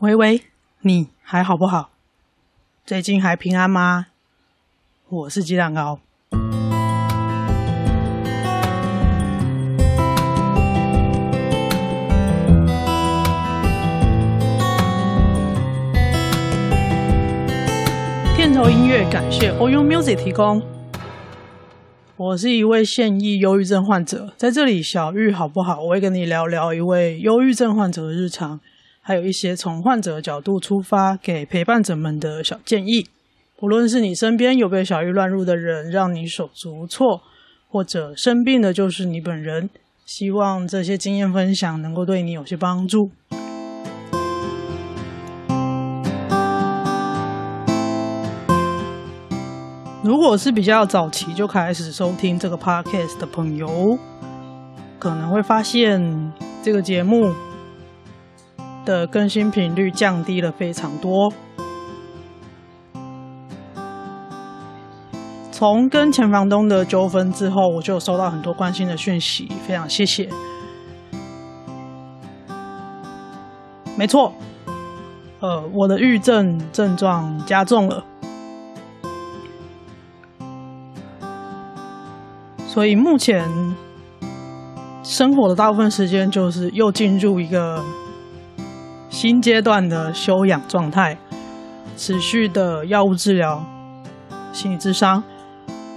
喂喂，你还好不好？最近还平安吗？我是鸡蛋糕。片头音乐感谢 Oyo Music 提供。我是一位现役忧郁症患者，在这里小玉好不好？我会跟你聊聊一位忧郁症患者的日常。还有一些从患者角度出发，给陪伴者们的小建议。无论是你身边有被小郁乱入的人，让你手足无措，或者生病的就是你本人，希望这些经验分享能够对你有些帮助。如果是比较早期就开始收听这个 podcast 的朋友，可能会发现这个节目。的更新频率降低了非常多。从跟前房东的纠纷之后，我就收到很多关心的讯息，非常谢谢。没错，呃，我的郁症症状加重了，所以目前生活的大部分时间就是又进入一个。新阶段的休养状态，持续的药物治疗、心理智商，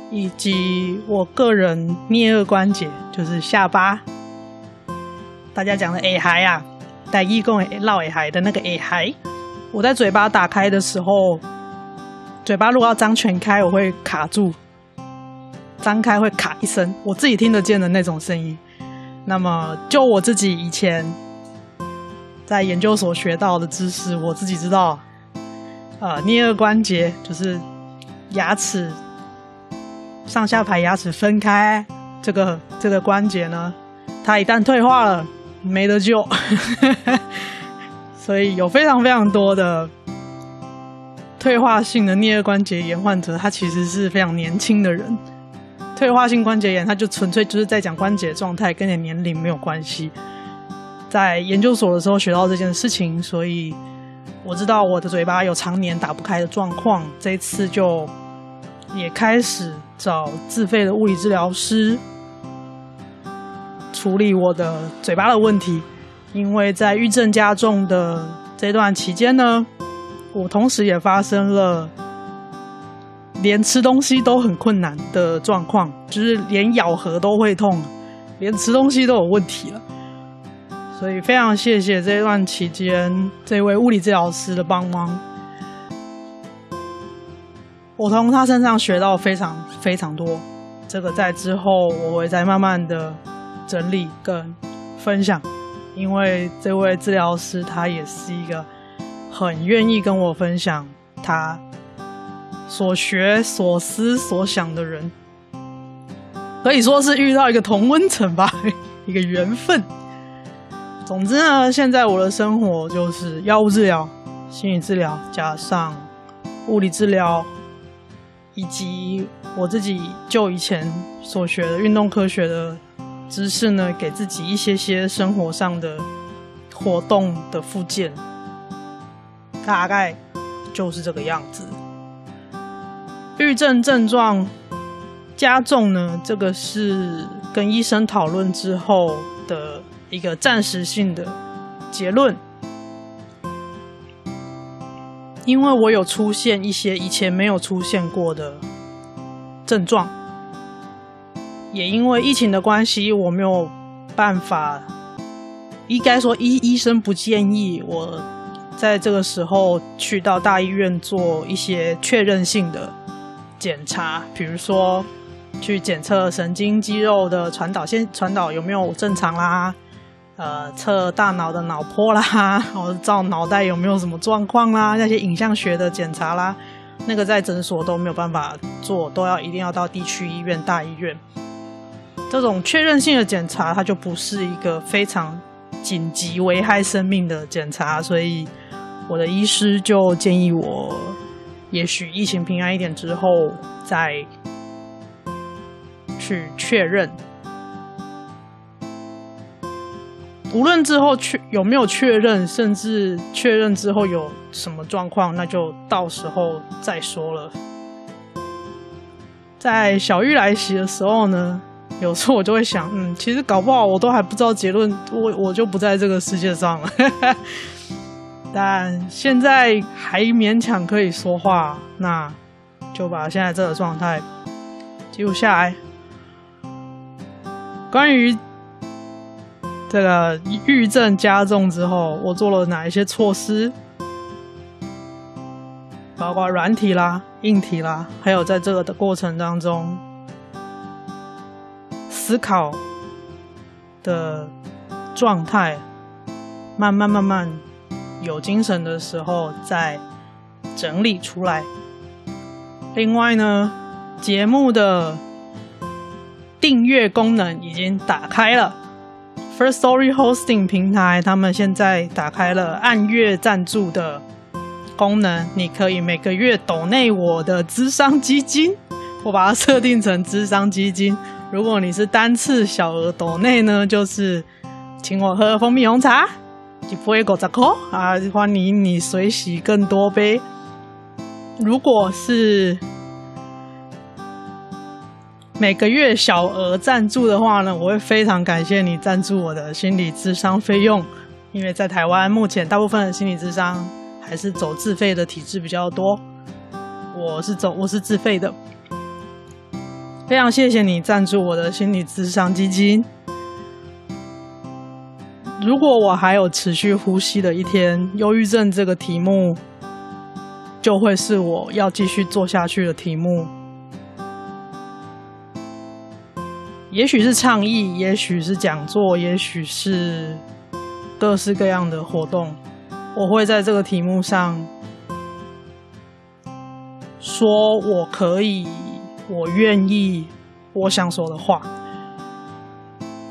以及我个人颞顎关节，就是下巴，大家讲的耳海啊，带义工绕耳海的那个耳海，我在嘴巴打开的时候，嘴巴如果要张全开，我会卡住，张开会卡一声，我自己听得见的那种声音。那么，就我自己以前。在研究所学到的知识，我自己知道，呃，颞颌关节就是牙齿上下排牙齿分开这个这个关节呢，它一旦退化了，没得救，所以有非常非常多的退化性的颞颌关节炎患者，他其实是非常年轻的人。退化性关节炎，它就纯粹就是在讲关节状态，跟你年龄没有关系。在研究所的时候学到这件事情，所以我知道我的嘴巴有常年打不开的状况。这一次就也开始找自费的物理治疗师处理我的嘴巴的问题。因为在郁症加重的这段期间呢，我同时也发生了连吃东西都很困难的状况，就是连咬合都会痛，连吃东西都有问题了。所以非常谢谢这段期间这位物理治疗师的帮忙，我从他身上学到非常非常多。这个在之后我会再慢慢的整理跟分享，因为这位治疗师他也是一个很愿意跟我分享他所学所思所想的人，可以说是遇到一个同温层吧，一个缘分。总之呢，现在我的生活就是药物治疗、心理治疗，加上物理治疗，以及我自己就以前所学的运动科学的知识呢，给自己一些些生活上的活动的附件，大概就是这个样子。郁症症状加重呢，这个是跟医生讨论之后的。一个暂时性的结论，因为我有出现一些以前没有出现过的症状，也因为疫情的关系，我没有办法，应该说医医生不建议我在这个时候去到大医院做一些确认性的检查，比如说去检测神经肌肉的传导线传导有没有正常啦。呃，测大脑的脑波啦，或 者照脑袋有没有什么状况啦，那些影像学的检查啦，那个在诊所都没有办法做，都要一定要到地区医院、大医院。这种确认性的检查，它就不是一个非常紧急、危害生命的检查，所以我的医师就建议我，也许疫情平安一点之后再去确认。无论之后确有没有确认，甚至确认之后有什么状况，那就到时候再说了。在小玉来袭的时候呢，有时候我就会想，嗯，其实搞不好我都还不知道结论，我我就不在这个世界上了。但现在还勉强可以说话，那就把现在这个状态记录下来。关于这个抑郁症加重之后，我做了哪一些措施？包括软体啦、硬体啦，还有在这个的过程当中思考的状态，慢慢慢慢。有精神的时候再整理出来。另外呢，节目的订阅功能已经打开了。Firstory Hosting 平台他们现在打开了按月赞助的功能，你可以每个月抖内我的咨商基金，我把它设定成咨商基金。如果你是单次小额抖内呢，就是请我喝蜂蜜红茶。不会狗杂扣啊！欢迎你随喜更多杯。如果是每个月小额赞助的话呢，我会非常感谢你赞助我的心理智商费用，因为在台湾目前大部分的心理智商还是走自费的体制比较多。我是走我是自费的，非常谢谢你赞助我的心理智商基金。如果我还有持续呼吸的一天，忧郁症这个题目就会是我要继续做下去的题目。也许是倡议，也许是讲座，也许是各式各样的活动，我会在这个题目上说我可以，我愿意，我想说的话。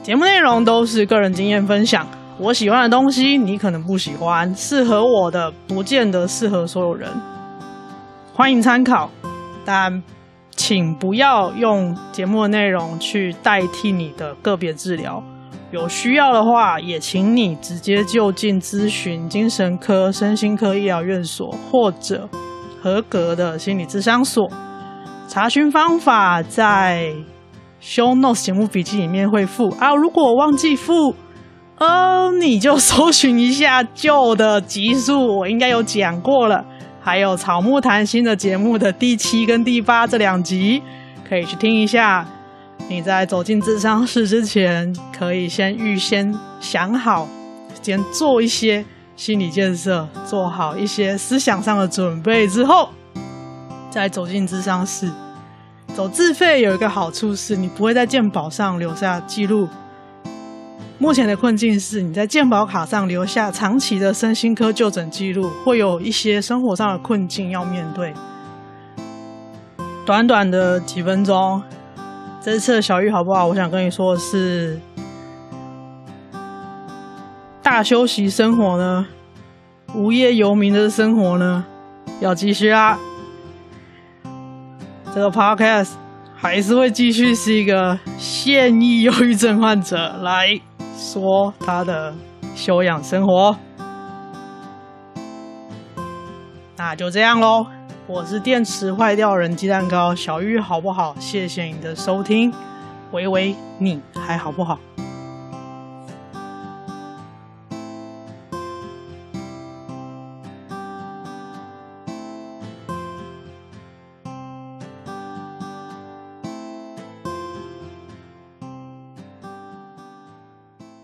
节目内容都是个人经验分享。我喜欢的东西，你可能不喜欢；适合我的，不见得适合所有人。欢迎参考，但请不要用节目的内容去代替你的个别治疗。有需要的话，也请你直接就近咨询精神科、身心科医疗院所或者合格的心理咨商所。查询方法在 Show Notes 节目笔记里面会附啊。如果我忘记附。呃，你就搜寻一下旧的集数，我应该有讲过了。还有草木谈心的节目的第七跟第八这两集，可以去听一下。你在走进智商室之前，可以先预先想好，先做一些心理建设，做好一些思想上的准备之后，再走进智商室。走自费有一个好处是，你不会在健保上留下记录。目前的困境是，你在健保卡上留下长期的身心科就诊记录，会有一些生活上的困境要面对。短短的几分钟，这次的小玉好不好？我想跟你说的是，大休息生活呢，无业游民的生活呢，要继续啊。这个 podcast 还是会继续是一个现役忧郁症患者来。说他的修养生活，那就这样喽。我是电池坏掉人鸡蛋糕小玉，好不好？谢谢你的收听，喂喂，你还好不好？